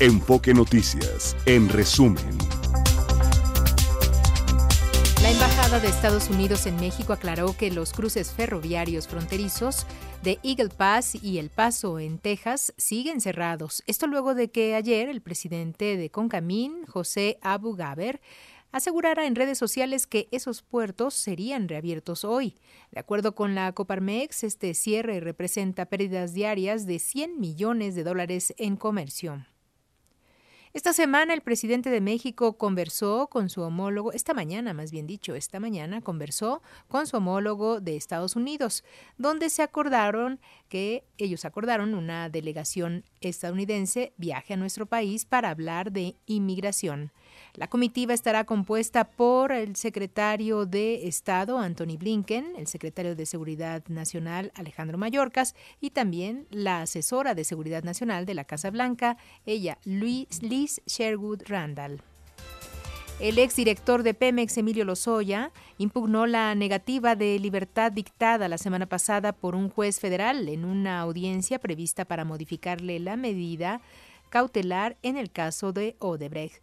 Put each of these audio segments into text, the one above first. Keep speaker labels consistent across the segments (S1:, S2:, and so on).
S1: Enfoque Noticias, en resumen.
S2: La Embajada de Estados Unidos en México aclaró que los cruces ferroviarios fronterizos de Eagle Pass y El Paso en Texas siguen cerrados. Esto luego de que ayer el presidente de Concamín, José Abu Gaber, asegurara en redes sociales que esos puertos serían reabiertos hoy. De acuerdo con la Coparmex, este cierre representa pérdidas diarias de 100 millones de dólares en comercio. Esta semana el presidente de México conversó con su homólogo, esta mañana más bien dicho, esta mañana conversó con su homólogo de Estados Unidos, donde se acordaron que ellos acordaron una delegación estadounidense viaje a nuestro país para hablar de inmigración. La comitiva estará compuesta por el secretario de Estado, Anthony Blinken, el secretario de Seguridad Nacional, Alejandro Mayorkas, y también la asesora de Seguridad Nacional de la Casa Blanca, ella, Liz Sherwood Randall. El exdirector de Pemex, Emilio Lozoya, impugnó la negativa de libertad dictada la semana pasada por un juez federal en una audiencia prevista para modificarle la medida cautelar en el caso de Odebrecht.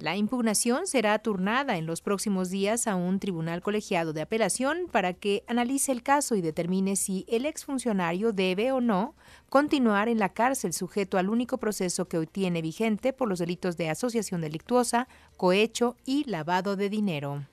S2: La impugnación será turnada en los próximos días a un tribunal colegiado de apelación para que analice el caso y determine si el exfuncionario debe o no continuar en la cárcel sujeto al único proceso que hoy tiene vigente por los delitos de asociación delictuosa, cohecho y lavado de dinero.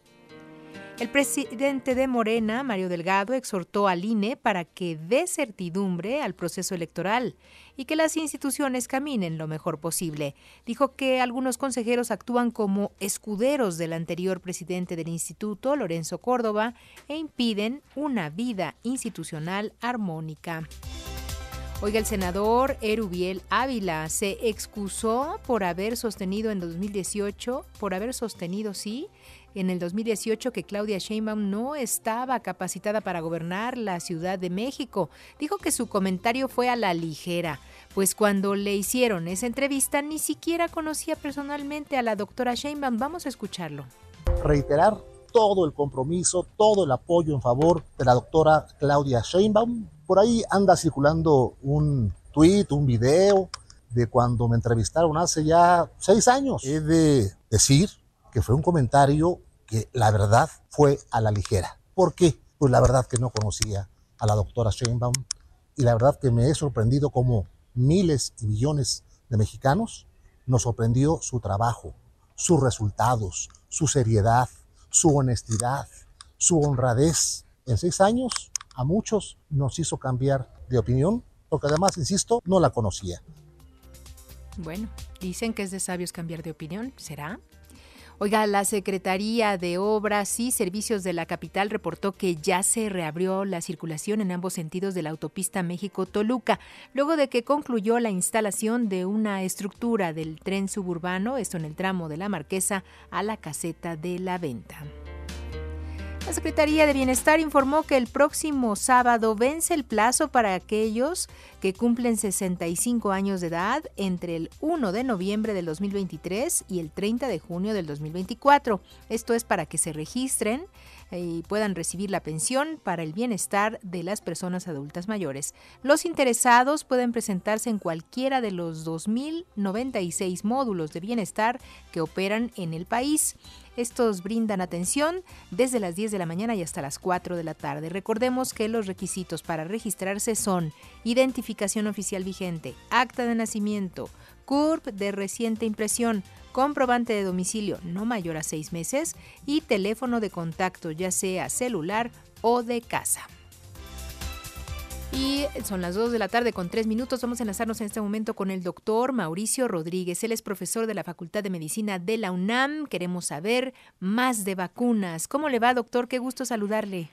S2: El presidente de Morena, Mario Delgado, exhortó al INE para que dé certidumbre al proceso electoral y que las instituciones caminen lo mejor posible. Dijo que algunos consejeros actúan como escuderos del anterior presidente del instituto, Lorenzo Córdoba, e impiden una vida institucional armónica. Oiga, el senador Erubiel Ávila se excusó por haber sostenido en 2018, por haber sostenido, sí, en el 2018 que Claudia Sheinbaum no estaba capacitada para gobernar la Ciudad de México. Dijo que su comentario fue a la ligera, pues cuando le hicieron esa entrevista ni siquiera conocía personalmente a la doctora Sheinbaum. Vamos a escucharlo.
S3: Reiterar todo el compromiso, todo el apoyo en favor de la doctora Claudia Sheinbaum. Por ahí anda circulando un tweet, un video de cuando me entrevistaron hace ya seis años. He de decir que fue un comentario que la verdad fue a la ligera. ¿Por qué? Pues la verdad que no conocía a la doctora Sheinbaum y la verdad que me he sorprendido como miles y millones de mexicanos nos sorprendió su trabajo, sus resultados, su seriedad, su honestidad, su honradez. En seis años a muchos nos hizo cambiar de opinión porque además, insisto, no la conocía.
S2: Bueno, dicen que es de sabios cambiar de opinión. ¿Será? Oiga, la Secretaría de Obras y Servicios de la capital reportó que ya se reabrió la circulación en ambos sentidos de la autopista México-Toluca, luego de que concluyó la instalación de una estructura del tren suburbano, esto en el tramo de la Marquesa a la caseta de la venta. La Secretaría de Bienestar informó que el próximo sábado vence el plazo para aquellos que cumplen 65 años de edad entre el 1 de noviembre del 2023 y el 30 de junio del 2024. Esto es para que se registren y puedan recibir la pensión para el bienestar de las personas adultas mayores. Los interesados pueden presentarse en cualquiera de los 2.096 módulos de bienestar que operan en el país. Estos brindan atención desde las 10 de la mañana y hasta las 4 de la tarde. Recordemos que los requisitos para registrarse son identificación oficial vigente, acta de nacimiento, CURP de reciente impresión, comprobante de domicilio no mayor a seis meses y teléfono de contacto ya sea celular o de casa. Y son las 2 de la tarde con 3 minutos. Vamos a enlazarnos en este momento con el doctor Mauricio Rodríguez. Él es profesor de la Facultad de Medicina de la UNAM. Queremos saber más de vacunas. ¿Cómo le va, doctor? Qué gusto saludarle.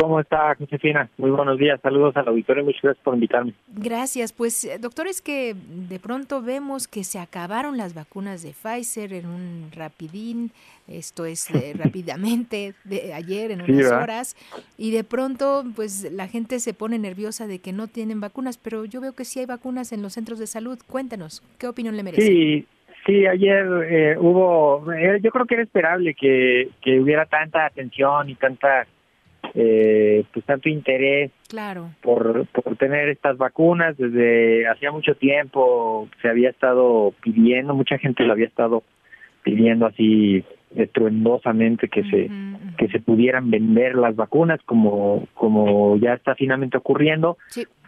S4: ¿Cómo está, Josefina? Muy buenos días. Saludos al auditorio. Muchas gracias por invitarme.
S2: Gracias. Pues, eh, doctor, es que de pronto vemos que se acabaron las vacunas de Pfizer en un rapidín, esto es eh, rápidamente, de ayer en unas horas, y de pronto, pues la gente se pone nerviosa de que no tienen vacunas, pero yo veo que sí hay vacunas en los centros de salud. Cuéntanos, ¿qué opinión le merece?
S4: Sí. Sí, ayer eh, hubo, yo creo que era esperable que, que hubiera tanta atención y tanta eh, pues tanto interés
S2: claro.
S4: por, por tener estas vacunas. Desde hacía mucho tiempo se había estado pidiendo, mucha gente lo había estado pidiendo así estruendosamente que se que se pudieran vender las vacunas como como ya está finalmente ocurriendo.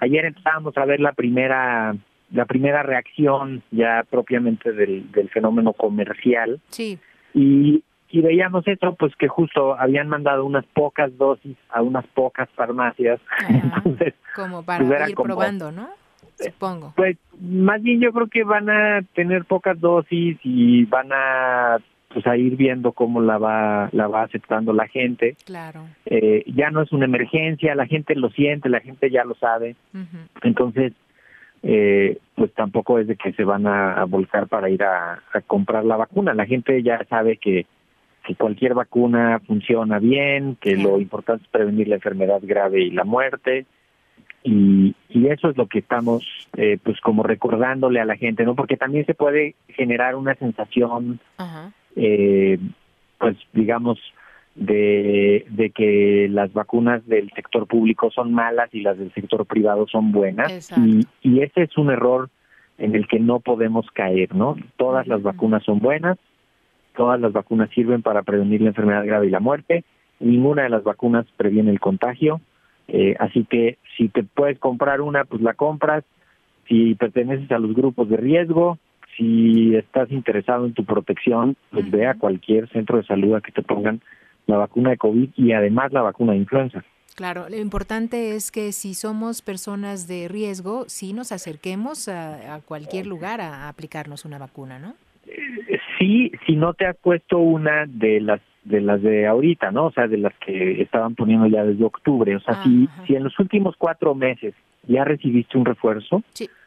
S4: Ayer empezamos a ver la primera la primera reacción ya propiamente del, del fenómeno comercial.
S2: Sí.
S4: Y, y veíamos eso, pues que justo habían mandado unas pocas dosis a unas pocas farmacias. Entonces,
S2: como para pues ir probando, ¿no? Supongo.
S4: Pues más bien yo creo que van a tener pocas dosis y van a pues a ir viendo cómo la va la va aceptando la gente.
S2: Claro.
S4: Eh, ya no es una emergencia, la gente lo siente, la gente ya lo sabe. Entonces, eh, pues tampoco es de que se van a, volcar para ir a, comprar la vacuna. La gente ya sabe que, que cualquier vacuna funciona bien, que lo importante es prevenir la enfermedad grave y la muerte. Y, y eso es lo que estamos eh, pues como recordándole a la gente, ¿no? Porque también se puede generar una sensación, eh, pues digamos, de, de que las vacunas del sector público son malas y las del sector privado son buenas. Y, y, ese es un error en el que no podemos caer, ¿no? Todas las vacunas son buenas, todas las vacunas sirven para prevenir la enfermedad grave y la muerte, ninguna de las vacunas previene el contagio, eh, así que si te puedes comprar una, pues la compras, si perteneces a los grupos de riesgo, si estás interesado en tu protección, pues ve a cualquier centro de salud a que te pongan la vacuna de COVID y además la vacuna de influenza.
S2: Claro, lo importante es que si somos personas de riesgo, sí nos acerquemos a, cualquier lugar a, aplicarnos una vacuna, ¿no?
S4: Sí, si no te has puesto una de las de las de ahorita, ¿no? O sea, de las que estaban poniendo ya desde octubre. O sea, si, si en los últimos cuatro meses ya recibiste un refuerzo,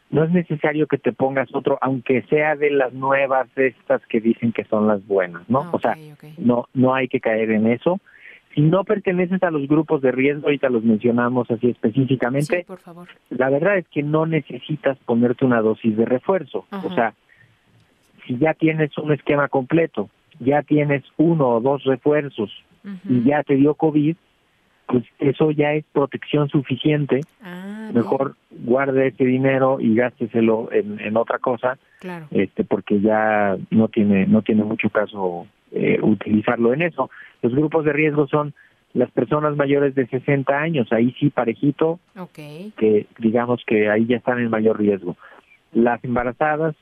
S4: no es necesario que te pongas otro, aunque sea de las nuevas estas que dicen que son las buenas, ¿no? o sea, no no hay que caer en eso. Si no perteneces a los grupos de riesgo, ahorita los mencionamos así específicamente,
S2: por favor.
S4: la verdad es que no necesitas ponerte una dosis de refuerzo. O sea, si ya tienes un esquema completo, ya tienes uno o dos refuerzos y ya te dio COVID, pues eso ya es protección suficiente.
S2: Ah,
S4: Mejor guarde ese dinero y gásteselo en, en otra cosa,
S2: claro.
S4: este, porque ya no tiene no tiene mucho caso eh, utilizarlo en eso. Los grupos de riesgo son las personas mayores de 60 años, ahí sí parejito, que digamos que ahí ya están en mayor riesgo. Las embarazadas,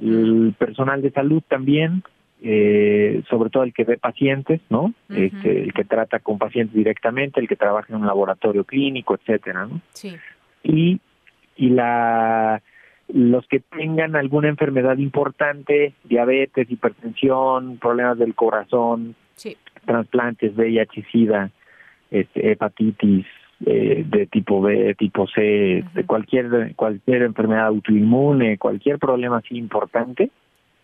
S4: el personal de salud también, eh, sobre todo el que ve pacientes, ¿no? este, el que trata con pacientes directamente, el que trabaja en un laboratorio clínico, etcétera, ¿no?
S2: Sí.
S4: Y, y la los que tengan alguna enfermedad importante, diabetes, hipertensión, problemas del corazón,
S2: sí.
S4: trasplantes, VIH, SIDA, este, hepatitis eh, de tipo B, tipo C, de cualquier cualquier enfermedad autoinmune, cualquier problema así importante,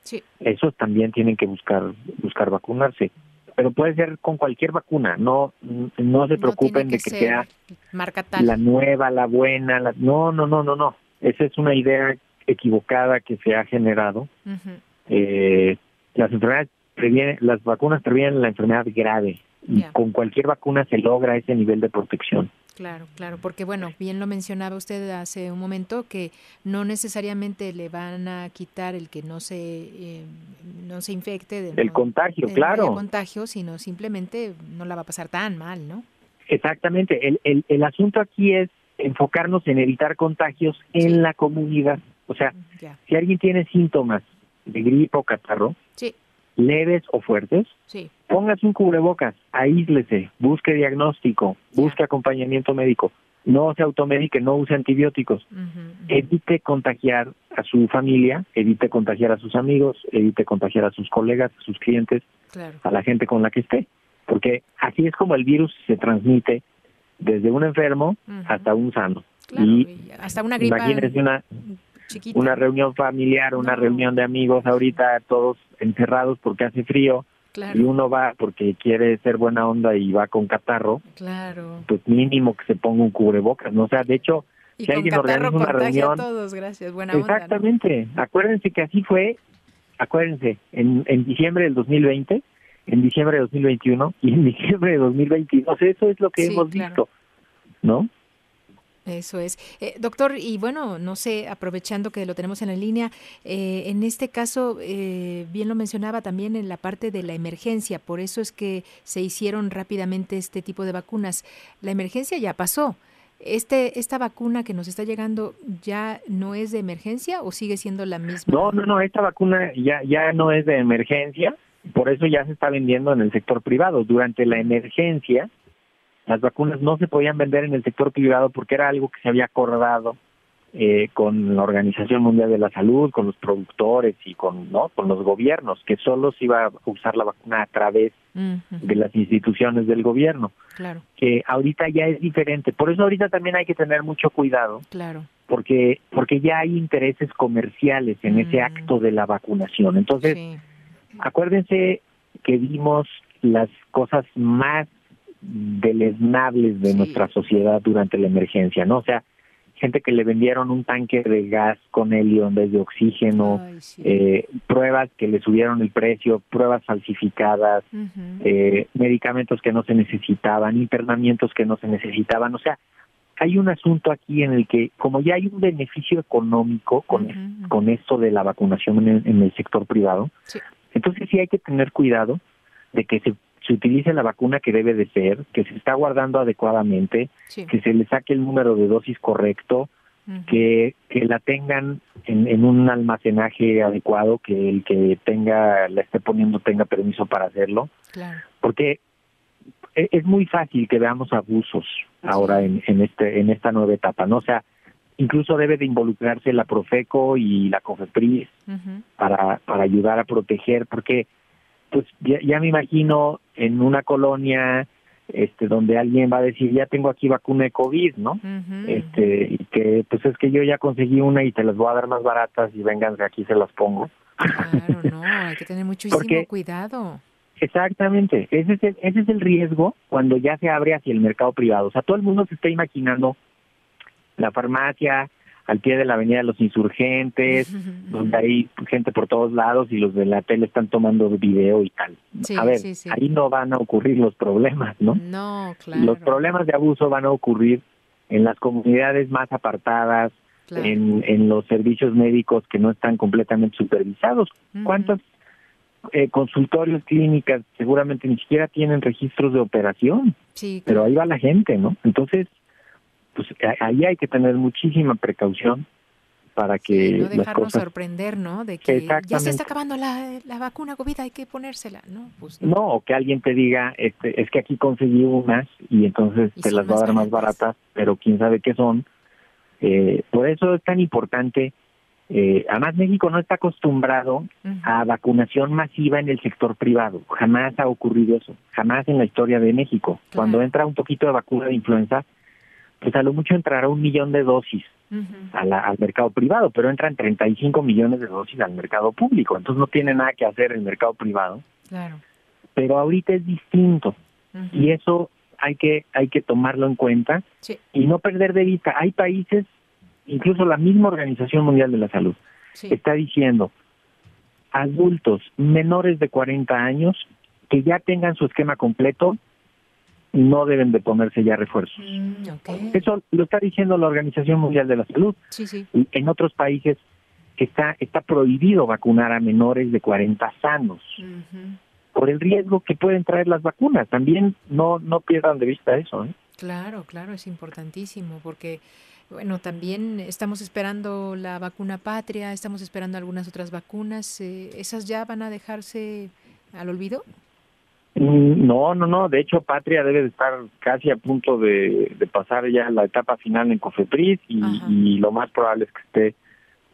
S2: sí.
S4: esos también tienen que buscar buscar vacunarse. Pero puede ser con cualquier vacuna, no no se preocupen de que sea
S2: marca tal.
S4: la nueva, la buena, la... no, no, no, no, no. Esa es una idea equivocada que se ha generado. eh, las enfermedades previenen, las vacunas previenen la enfermedad grave y con cualquier vacuna se logra ese nivel de protección.
S2: Claro, claro, porque bueno, bien lo mencionaba usted hace un momento que no necesariamente le van a quitar el que no se eh, no se infecte de
S4: el contagio, claro,
S2: el contagio, sino simplemente no la va a pasar tan mal, ¿no?
S4: Exactamente. El el, el asunto aquí es enfocarnos en evitar contagios en la comunidad. O sea, si alguien tiene síntomas de gripe o catarro,
S2: sí
S4: leves o fuertes,
S2: sí.
S4: Póngase un cubrebocas, aíslese, busque diagnóstico, busque acompañamiento médico, no se automedique, no use antibióticos, evite contagiar a su familia, evite contagiar a sus amigos, evite contagiar a sus colegas, a sus clientes, a la gente con la que esté, porque así es como el virus se transmite desde un enfermo hasta un sano.
S2: y, hasta una gripa
S4: una, una reunión familiar, una reunión de amigos ahorita todos encerrados porque hace frío y uno va porque quiere ser buena onda y va con catarro,
S2: claro.
S4: pues mínimo que se ponga un cubrebocas, ¿no? O sea, de hecho,
S2: si alguien organiza una reunión... todos, gracias, buena
S4: Exactamente, acuérdense que así fue, acuérdense, en, en diciembre del 2020, en diciembre de 2021 y en diciembre de 2022. Eso es lo que hemos visto, ¿no?
S2: Eso es. Eh, doctor, y bueno, no sé, aprovechando que lo tenemos en la línea, eh, en este caso, eh, bien lo mencionaba también en la parte de la emergencia, por eso es que se hicieron rápidamente este tipo de vacunas. La emergencia ya pasó. Este, ¿Esta vacuna que nos está llegando ya no es de emergencia o sigue siendo la misma?
S4: No, no, no, esta vacuna ya, ya no es de emergencia, por eso ya se está vendiendo en el sector privado. Durante la emergencia, las vacunas no se podían vender en el sector privado porque era algo que se había acordado eh, con la Organización Mundial de la Salud, con los productores y con no con los gobiernos, que solo se iba a usar la vacuna a través de las instituciones del gobierno.
S2: Claro.
S4: Que ahorita ya es diferente. Por eso ahorita también hay que tener mucho cuidado.
S2: Claro.
S4: Porque porque ya hay intereses comerciales en ese mm. acto de la vacunación. Entonces, acuérdense que vimos las cosas más deleznables de nuestra sociedad durante la emergencia, ¿no? O sea, gente que le vendieron un tanque de gas con helio en vez de oxígeno, eh, pruebas que le subieron el precio, pruebas falsificadas, eh, medicamentos que no se necesitaban, internamientos que no se necesitaban, o sea, hay un asunto aquí en el que, como ya hay un beneficio económico con, con esto de la vacunación en el, sector privado, entonces sí hay que tener cuidado de que se se utilice la vacuna que debe de ser, que se está guardando adecuadamente, que se le saque el número de dosis correcto, que, que la tengan en, en, un almacenaje adecuado, que el que tenga la esté poniendo tenga permiso para hacerlo, porque e, es muy fácil que veamos abusos ahora en, en este en esta nueva etapa, ¿no? O sea, incluso debe de involucrarse la Profeco y la COFEPRIS para para ayudar a proteger, porque pues ya, me imagino en una colonia este donde alguien va a decir ya tengo aquí vacuna de covid no este y que pues es que yo ya conseguí una y te las voy a dar más baratas y vengan de aquí se las pongo.
S2: Claro no hay que tener muchísimo cuidado.
S4: Exactamente ese es el, ese es el riesgo cuando ya se abre hacia el mercado privado. O sea todo el mundo se está imaginando la farmacia al pie de la Avenida de los Insurgentes, donde hay gente por todos lados y los de la tele están tomando video y tal. a ver, ahí no van a ocurrir los problemas, ¿no?
S2: No, claro.
S4: Los problemas de abuso van a ocurrir en las comunidades más apartadas, en, en los servicios médicos que no están completamente supervisados. ¿Cuántos eh, consultorios, clínicas, seguramente ni siquiera tienen registros de operación?
S2: Sí,
S4: Pero ahí va la gente, ¿no? Entonces, pues ahí hay que tener muchísima precaución para que
S2: no dejarnos sorprender, ¿no? De que ya se está acabando la, la, vacuna COVID, hay que ponérsela, ¿no? Pues
S4: no. o que alguien te diga, este, es que aquí conseguí unas y entonces te las va a dar más baratas, pero quién sabe qué son. Eh, por eso es tan importante. Eh, además, México no está acostumbrado a vacunación masiva en el sector privado. Jamás ha ocurrido eso. Jamás en la historia de México. Cuando entra un poquito de vacuna de influenza, pues a lo mucho entrará un millón de dosis al mercado privado, pero entran 35 millones de dosis al mercado público, entonces no tiene nada que hacer el mercado privado.
S2: Claro.
S4: Pero ahorita es distinto y eso hay que hay que tomarlo en cuenta y no perder de vista. Hay países, incluso la misma Organización Mundial de la Salud, está diciendo adultos menores de 40 años que ya tengan su esquema completo no deben de ponerse ya refuerzos.
S2: Mm,
S4: Eso lo está diciendo la Organización Mundial de la Salud.
S2: Y
S4: en otros países está está prohibido vacunar a menores de 40 sanos. Por el riesgo que pueden traer las vacunas. También no no pierdan de vista eso. ¿eh?
S2: Claro, claro, es importantísimo porque bueno, también estamos esperando la vacuna patria, estamos esperando algunas otras vacunas. Eh, ¿Esas ya van a dejarse al olvido?
S4: Mm, no, no, no. De hecho, Patria debe de estar casi a punto de, pasar ya la etapa final en Cofepris y, lo más probable es que esté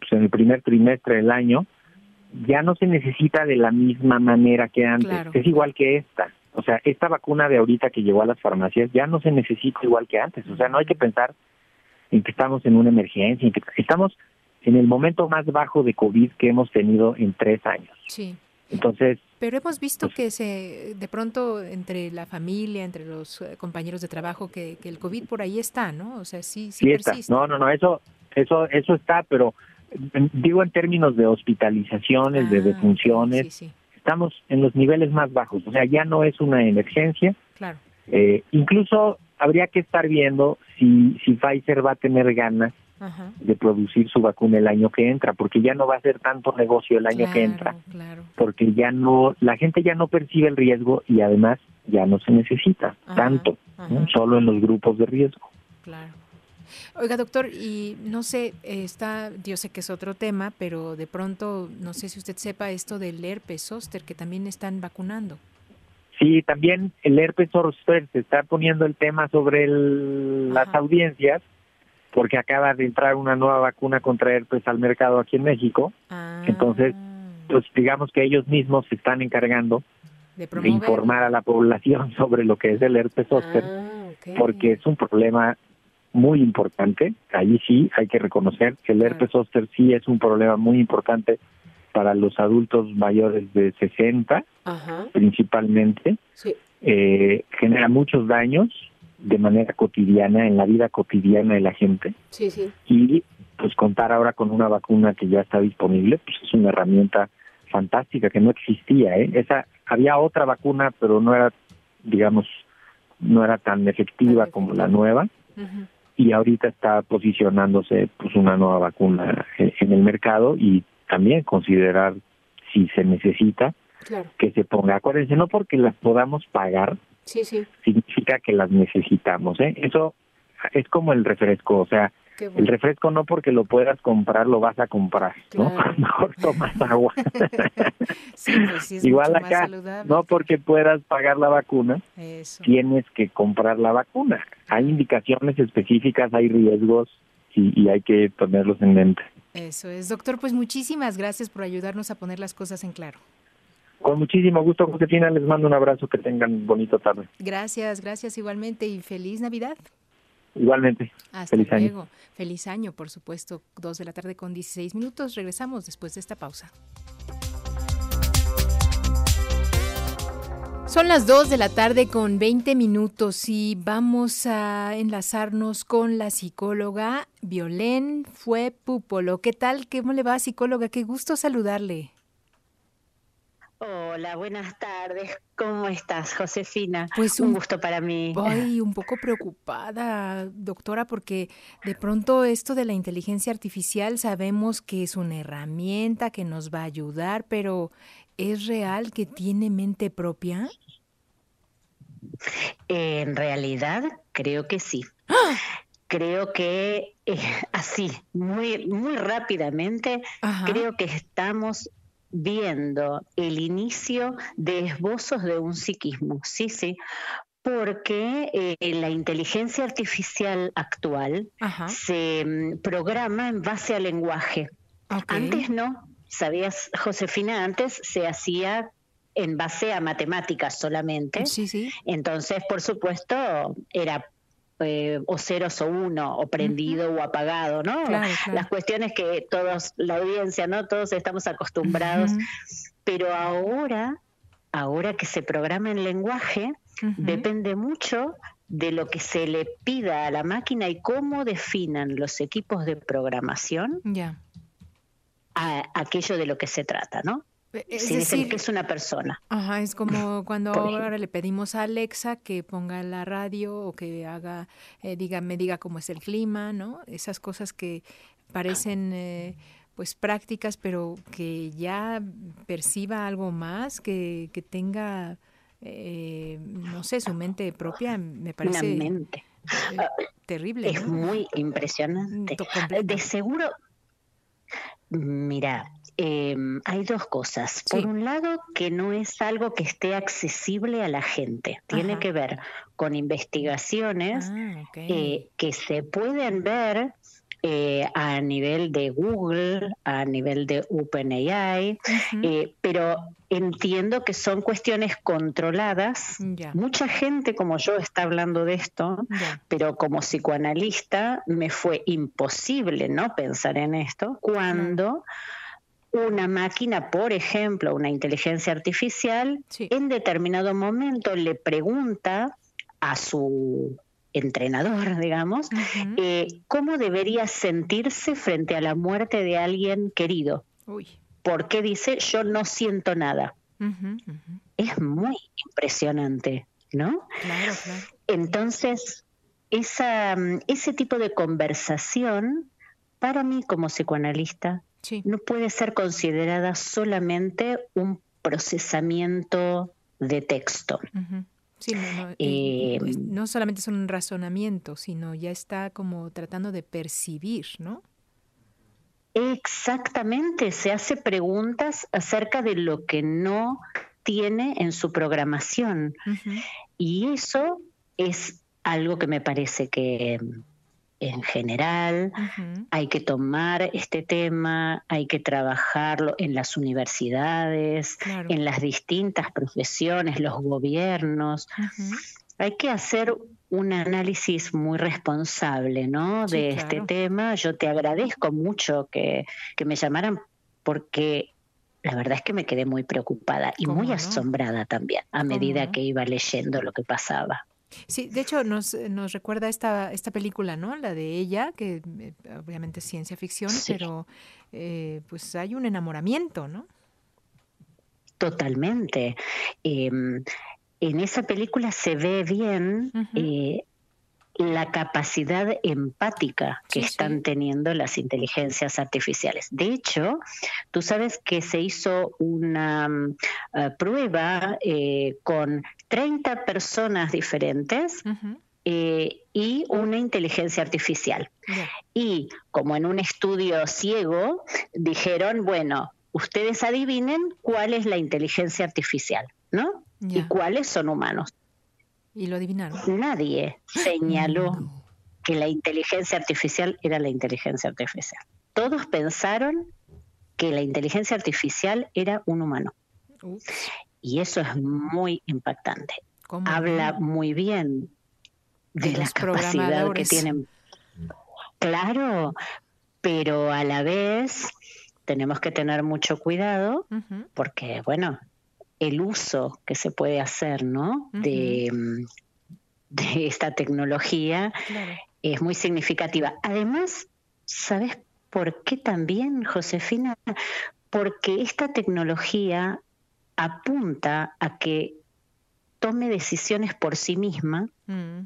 S4: pues, en el primer trimestre del año. Ya no se necesita de la misma manera que antes. Es igual que esta. O sea, esta vacuna de ahorita que llegó a las farmacias ya no se necesita igual que antes. O sea, no hay que pensar en que estamos en una emergencia, en que estamos en el momento más bajo de COVID que hemos tenido en tres años.
S2: Sí.
S4: Entonces,
S2: pero hemos visto pues que se, de pronto entre la familia, entre los eh, compañeros de trabajo, que, que el COVID por ahí está, ¿no? O sea, sí, sí,
S4: Está. No, no, no, eso, eso, eso está, pero digo en términos de hospitalizaciones, de ah, defunciones, estamos en los niveles más bajos, o sea, ya no es una emergencia.
S2: Claro.
S4: Eh, incluso habría que estar viendo si, si Pfizer va a tener ganas de producir su vacuna el año que entra, porque ya no va a ser tanto negocio el año que entra, porque ya no, la gente ya no percibe el riesgo y además ya no se necesita tanto, solo en los grupos de riesgo.
S2: Claro. Oiga, doctor, y no sé, está, yo sé que es otro tema, pero de pronto, no sé si usted sepa esto del herpes zóster, que también están vacunando.
S4: Sí, también el herpes zóster se está poniendo el tema sobre las audiencias, porque acaba de entrar una nueva vacuna contra herpes al mercado aquí en México. Ah. Entonces, pues digamos que ellos mismos se están encargando de, informar a la población sobre lo que es el herpes zóster, ah, porque es un problema muy importante. Allí sí hay que reconocer que el herpes zóster sí es un problema muy importante para los adultos mayores de 60, principalmente. Eh, genera muchos daños de manera cotidiana, en la vida cotidiana de la gente.
S5: Sí, sí.
S4: Y pues contar ahora con una vacuna que ya está disponible, pues es una herramienta fantástica que no existía. ¿eh? Esa había otra vacuna, pero no era, digamos, no era tan efectiva como la nueva y ahorita está posicionándose pues una nueva vacuna en, el mercado y también considerar si se necesita que se ponga. Acuérdense, no porque las podamos pagar,
S5: sí, sí.
S4: significa que las necesitamos. ¿eh? Eso es como el refresco, o sea, el refresco no porque lo puedas comprar lo vas a comprar, ¿no? Mejor tomas agua.
S2: Pues
S4: Igual acá, no porque puedas pagar la vacuna, tienes que comprar la vacuna. Hay indicaciones específicas, hay riesgos y, y hay que ponerlos en mente.
S2: Eso es, doctor, pues muchísimas gracias por ayudarnos a poner las cosas en claro.
S4: Con muchísimo gusto, Josefina, les mando un abrazo, que tengan bonito tarde.
S2: Gracias, gracias igualmente y feliz Navidad.
S4: Igualmente.
S2: Hasta Feliz luego. Año. Feliz año, por supuesto. Dos de la tarde con 16 minutos. Regresamos después de esta pausa. Son las 2 de la tarde con 20 minutos y vamos a enlazarnos con la psicóloga Violén Fue Pupolo. ¿Qué tal? ¿Cómo le va, psicóloga? Qué gusto saludarle.
S6: Hola, buenas tardes. ¿Cómo estás, Josefina? Pues un, gusto para mí.
S2: Ay, un poco preocupada, doctora, porque de pronto esto de la inteligencia artificial sabemos que es una herramienta que nos va a ayudar, pero ¿es real que tiene mente propia?
S6: En realidad, creo que sí. ¡Ah! Creo que eh, así, muy, muy rápidamente, creo que estamos viendo el inicio de esbozos de un psiquismo, sí, sí, porque eh, la inteligencia artificial actual se mm, programa en base al lenguaje. Antes no, sabías, Josefina, antes se hacía en base a matemáticas solamente.
S2: Sí, sí.
S6: Entonces, por supuesto, era eh, o ceros o uno, o prendido o apagado, ¿no? Las cuestiones que todos, la audiencia, ¿no? Todos estamos acostumbrados. Pero ahora, ahora que se programa en lenguaje, depende mucho de lo que se le pida a la máquina y cómo definan los equipos de programación a aquello de lo que se trata, ¿no? Es decir, que es una persona.
S2: Ajá, es como cuando ahora le pedimos a Alexa que ponga la radio o que haga, eh, diga, me diga cómo es el clima, ¿no? Esas cosas que parecen eh, pues prácticas, pero que ya perciba algo más, que, que tenga, eh, no sé, su mente propia, me parece
S6: mente.
S2: Ah, terrible.
S6: Es muy impresionante. De seguro, mira, Em, hay dos cosas. Por un lado, que no es algo que esté accesible a la gente. Tiene que ver con investigaciones ah, eh, que se pueden ver eh, a nivel de Google, a nivel de OpenAI, eh, pero entiendo que son cuestiones controladas. Mucha gente como yo está hablando de esto, pero como psicoanalista me fue imposible no pensar en esto cuando una máquina, por ejemplo, una inteligencia artificial, en determinado momento le pregunta a su entrenador, digamos, eh, cómo debería sentirse frente a la muerte de alguien querido. Porque dice, yo no siento nada. Es muy impresionante, ¿no? Claro, claro. Entonces, esa, ese tipo de conversación, para mí como psicoanalista, no puede ser considerada solamente un procesamiento de texto.
S2: Sí, eh, no, solamente es un razonamiento, sino ya está como tratando de percibir, ¿no?
S6: Exactamente, se hace preguntas acerca de lo que no tiene en su programación. Y eso es algo que me parece que en general, hay que tomar este tema, hay que trabajarlo en las universidades, en las distintas profesiones, los gobiernos. Hay que hacer un análisis muy responsable ¿no? de este tema. Yo te agradezco mucho que, me llamaran porque la verdad es que me quedé muy preocupada y muy asombrada también a medida que iba leyendo lo que pasaba.
S2: Sí, de hecho nos, nos recuerda esta, esta película, ¿no? La de ella, que eh, obviamente es ciencia ficción, pero eh, pues hay un enamoramiento, ¿no?
S6: Totalmente. Em, en esa película se ve bien la capacidad empática que están teniendo las inteligencias artificiales. De hecho, tú sabes que se hizo una mm, eh, prueba eh, con 30 personas diferentes. Eh, y una inteligencia artificial. Y como en un estudio ciego, dijeron, bueno, ustedes adivinen cuál es la inteligencia artificial, ¿no? Y cuáles son humanos.
S2: ¿Y lo adivinaron?
S6: Nadie señaló que la inteligencia artificial era la inteligencia artificial. Todos pensaron que la inteligencia artificial era un humano. Y eso es muy impactante. Habla muy bien de, la capacidad que tienen. Claro, pero a la vez tenemos que tener mucho cuidado porque, bueno, el uso que se puede hacer ¿no? de, de, esta tecnología es muy significativa. Además, ¿sabes por qué también, Josefina? Porque esta tecnología apunta a que tome decisiones por sí misma, mm,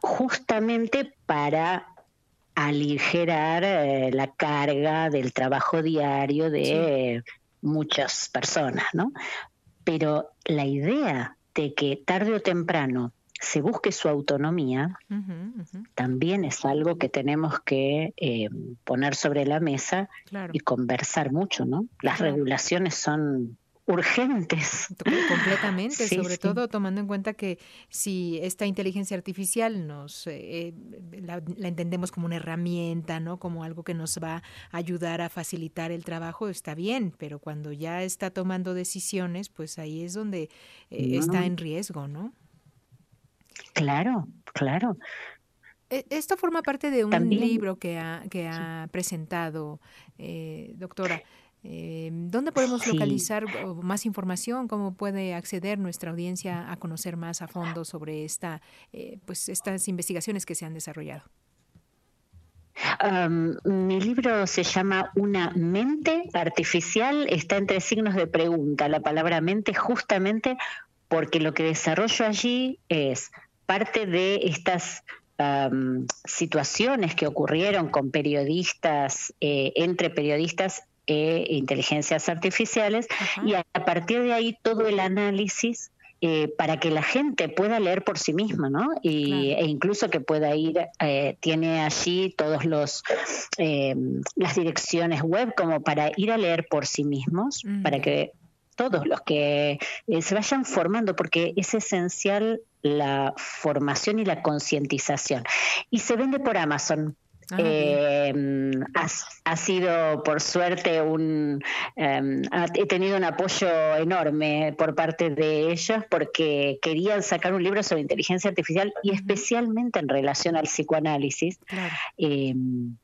S6: justamente para aligerar eh, la carga del trabajo diario de muchas personas, ¿no? Pero la idea de que tarde o temprano se busque su autonomía, también es algo que tenemos que eh, poner sobre la mesa y conversar mucho, ¿no? Las regulaciones son urgentes.
S2: Completamente, sobre todo tomando en cuenta que si esta inteligencia artificial nos eh, la, entendemos como una herramienta, ¿no? Como algo que nos va a ayudar a facilitar el trabajo, está bien, pero cuando ya está tomando decisiones, pues ahí es donde eh, está en riesgo, ¿no?
S6: Claro, claro.
S2: E, esto forma parte de un libro que ha, que ha presentado, eh, doctora. Eh, ¿Dónde podemos localizar más información? ¿Cómo puede acceder nuestra audiencia a conocer más a fondo sobre esta, eh, pues estas investigaciones que se han desarrollado?
S6: mi libro se llama Una mente artificial, está entre signos de pregunta, la palabra mente justamente porque lo que desarrollo allí es parte de estas situaciones que ocurrieron con periodistas, eh, entre periodistas e inteligencias artificiales y a, partir de ahí todo el análisis eh, para que la gente pueda leer por sí misma, ¿no? Y, E incluso que pueda ir, eh, tiene allí todos los eh, las direcciones web como para ir a leer por sí mismos, para que todos los que se vayan formando, porque es esencial la formación y la concientización. Y se vende por Amazon. Eh, ha, sido, por suerte, un. Em, he tenido un apoyo enorme por parte de ellos porque querían sacar un libro sobre inteligencia artificial y especialmente en relación al psicoanálisis. Em,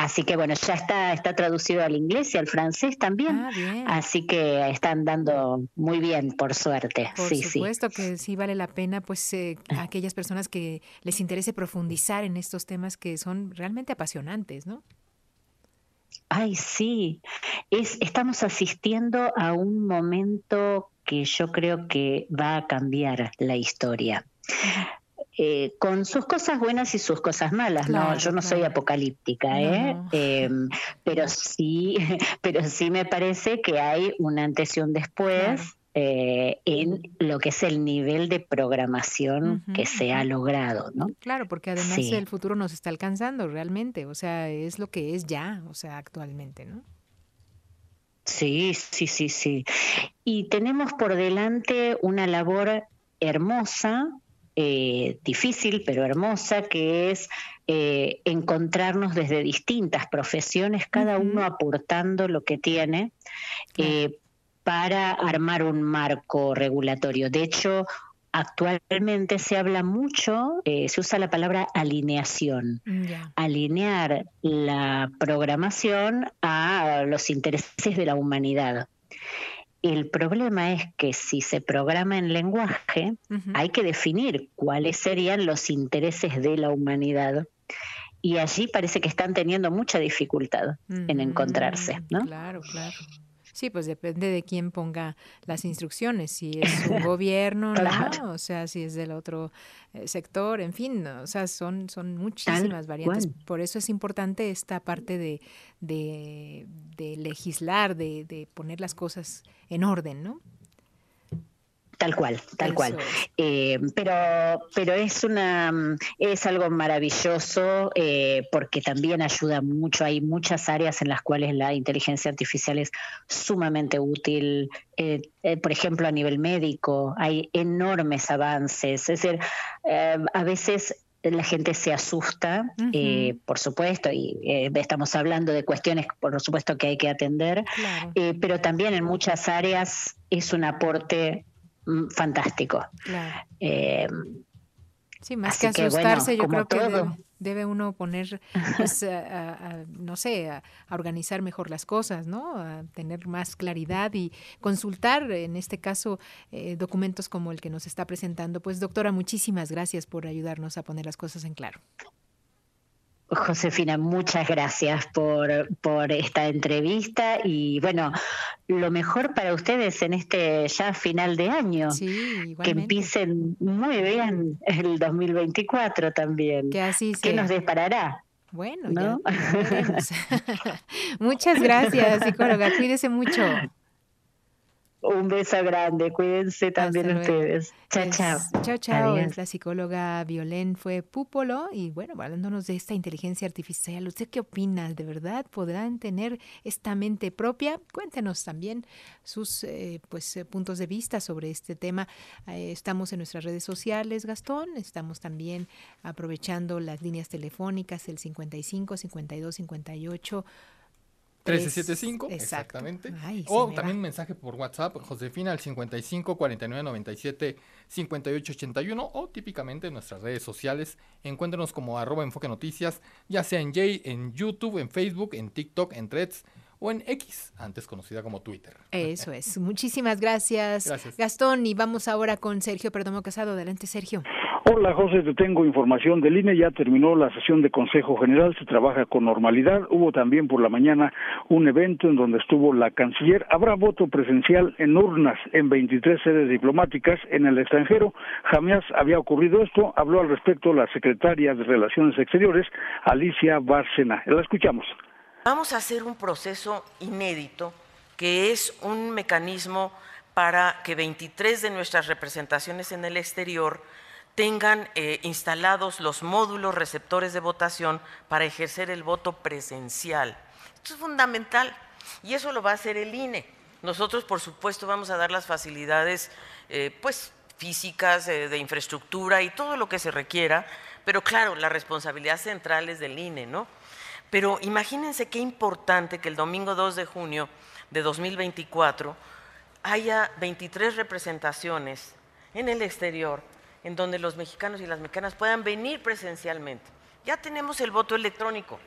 S6: Así que bueno, ya está, está traducido al inglés y al francés también. Ah, Así que están dando muy bien, por suerte.
S2: Por supuesto que sí vale la pena, pues, eh, aquellas personas que les interese profundizar en estos temas que son realmente apasionantes, ¿no?
S6: Ay, sí. es, estamos asistiendo a un momento que yo creo que va a cambiar la historia. Eh, con sus cosas buenas y sus cosas malas. no, yo no soy apocalíptica, ¿eh? Em, pero sí, pero sí me parece que hay un antes y un después. Eh, en lo que es el nivel de programación que se ha logrado, ¿no?
S2: Claro, porque además el futuro nos está alcanzando realmente, o sea, es lo que es ya, o sea, actualmente, ¿no?
S6: Sí, sí, sí, sí. Y tenemos por delante una labor hermosa, eh, difícil pero hermosa, que es eh, encontrarnos desde distintas profesiones, cada uno aportando lo que tiene eh, para armar un marco regulatorio. De hecho, actualmente se habla mucho, se usa la palabra alineación, alinear la programación a los intereses de la humanidad. El problema es que si se programa en lenguaje, hay que definir cuáles serían los intereses de la humanidad. Y allí parece que están teniendo mucha dificultad en encontrarse, ¿no?
S2: Claro, claro. Sí, pues depende de quién ponga las instrucciones, si es un gobierno, ¿no? o sea, si es del otro eh, sector, en fin, o sea, son, son muchísimas variantes. Por eso es importante esta parte de, de, de legislar, de, de poner las cosas en orden, ¿no?
S6: Tal cual, tal cual. Eh, pero, pero es una es algo maravilloso eh, porque también ayuda mucho. Hay muchas áreas en las cuales la inteligencia artificial es sumamente útil. Eh, por ejemplo, a nivel médico hay enormes avances. Es decir, a veces la gente se asusta, por supuesto, y estamos hablando de cuestiones, por supuesto, que hay que atender, pero también en muchas áreas es un aporte Mm, fantástico.
S2: Eh, sí, más que asustarse, yo creo que debe, uno poner, pues, no sé, a, organizar mejor las cosas, ¿no? A tener más claridad y consultar, en este caso, eh, documentos como el que nos está presentando. Pues, doctora, muchísimas gracias por ayudarnos a poner las cosas en claro.
S6: Josefina, muchas gracias por, por esta entrevista y bueno, lo mejor para ustedes en este ya final de año.
S2: Sí,
S6: que empiecen muy bien el 2024 también.
S2: Que así
S6: sea. ¿Qué nos disparará?
S2: Bueno, ¿no? Muchas gracias, psicóloga. Cuídese mucho.
S6: Un beso grande, cuídense también ustedes. Chao, chao.
S2: Chao, chao. Es la psicóloga Violén fue Púpolo y bueno, hablándonos de esta inteligencia artificial, ¿usted qué opina? ¿De verdad podrán tener esta mente propia? Cuéntenos también sus eh, pues eh, puntos de vista sobre este tema. Eh, estamos en nuestras redes sociales, Gastón. Estamos también aprovechando las líneas telefónicas, el 55 52 58
S5: 1375, exactamente. o también un mensaje por WhatsApp, Josefina al 55 49 97 58 81 o típicamente en nuestras redes sociales. Encuéntrenos como arroba enfoque noticias, ya sea en J, en YouTube, en Facebook, en TikTok, en Threads o en X, antes conocida como Twitter.
S2: Eso es. Muchísimas gracias, gracias. Gastón. Y vamos ahora con Sergio Perdomo Casado. Adelante, Sergio.
S7: Hola José, te tengo información del INE, ya terminó la sesión de Consejo General, se trabaja con normalidad, hubo también por la mañana un evento en donde estuvo la canciller, habrá voto presencial en urnas en 23 sedes diplomáticas en el extranjero, jamás había ocurrido esto, habló al respecto la secretaria de Relaciones Exteriores, Alicia Bárcena, la escuchamos.
S8: Vamos a hacer un proceso inédito que es un mecanismo para que 23 de nuestras representaciones en el exterior tengan eh, instalados los módulos receptores de votación para ejercer el voto presencial. Esto es fundamental y eso lo va a hacer el INE. Nosotros, por supuesto, vamos a dar las facilidades eh, pues, físicas, eh, de infraestructura y todo lo que se requiera, pero claro, la responsabilidad central es del INE, ¿no? Pero imagínense qué importante que el domingo 2 de junio de 2024 haya 23 representaciones en el exterior en donde los mexicanos y las mexicanas puedan venir presencialmente. Ya tenemos el voto electrónico.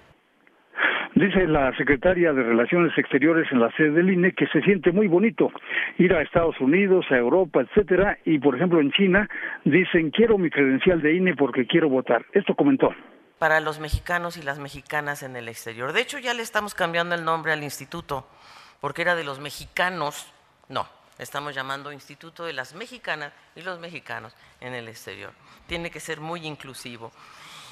S7: Dice la secretaria de Relaciones Exteriores en la sede del INE que se siente muy bonito ir a Estados Unidos, a Europa, etcétera, y por ejemplo en China dicen quiero mi credencial de INE porque quiero votar. Esto comentó.
S8: Para los mexicanos y las mexicanas en el exterior. De hecho ya le estamos cambiando el nombre al instituto porque era de los mexicanos, no, estamos llamando Instituto de las Mexicanas y los mexicanos en el exterior. Tiene que ser muy inclusivo.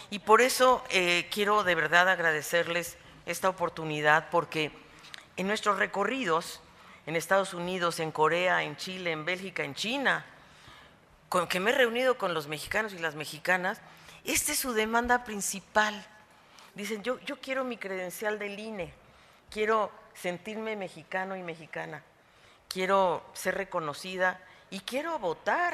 S8: Y por eso eh, quiero de verdad agradecerles esta oportunidad, porque en nuestros recorridos, en Estados Unidos, en Corea, en Chile, en Bélgica, en China, con que me he reunido con los mexicanos y las mexicanas, esta es su demanda principal. Dicen, yo, yo quiero mi credencial del INE, quiero sentirme mexicano y mexicana, quiero ser reconocida y quiero votar.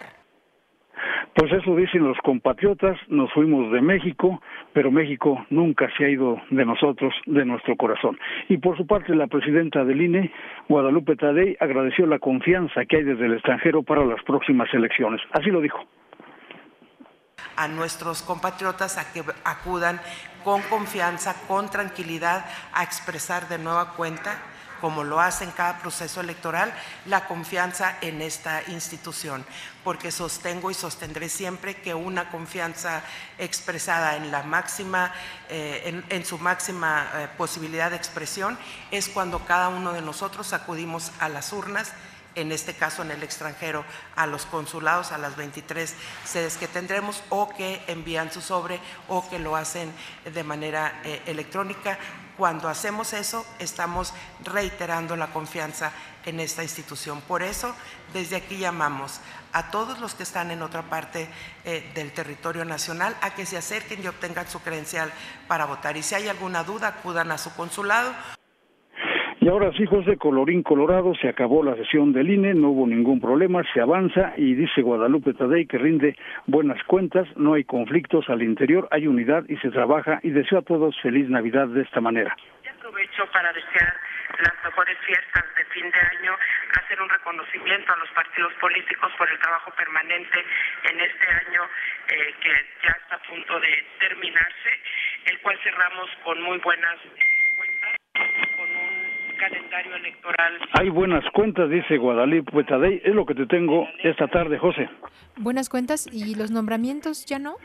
S7: Pues eso dicen los compatriotas, nos fuimos de México, pero México nunca se ha ido de nosotros, de nuestro corazón. Y por su parte, la presidenta del INE, Guadalupe Tadei, agradeció la confianza que hay desde el extranjero para las próximas elecciones. Así lo dijo.
S9: A nuestros compatriotas a que acudan con confianza, con tranquilidad, a expresar de nueva cuenta como lo hace en cada proceso electoral, la confianza en esta institución, porque sostengo y sostendré siempre que una confianza expresada en la máxima, eh, en, su máxima eh, posibilidad de expresión es cuando cada uno de nosotros acudimos a las urnas en este caso en el extranjero, a los consulados, a las 23 sedes que tendremos, o que envían su sobre o que lo hacen de manera eh, electrónica. Cuando hacemos eso, estamos reiterando la confianza en esta institución. Por eso, desde aquí llamamos a todos los que están en otra parte eh, del territorio nacional a que se acerquen y obtengan su credencial para votar. Y si hay alguna duda, acudan a su consulado
S7: y ahora sí, José, colorín colorado, se acabó la sesión del INE, no hubo ningún problema, se avanza y dice Guadalupe Tadei que rinde buenas cuentas, no hay conflictos al interior, hay unidad y se trabaja y deseo a todos feliz Navidad de esta manera.
S10: Y aprovecho para desear las mejores fiestas de fin de año, hacer un reconocimiento a los partidos políticos por el trabajo permanente en este año eh, que ya está a punto de terminarse, el cual cerramos con muy buenas cuentas, con un calendario electoral.
S7: Hay buenas cuentas, dice Guadalupe Tadei. Es lo que te tengo esta tarde, José.
S2: Buenas cuentas y los nombramientos ya no.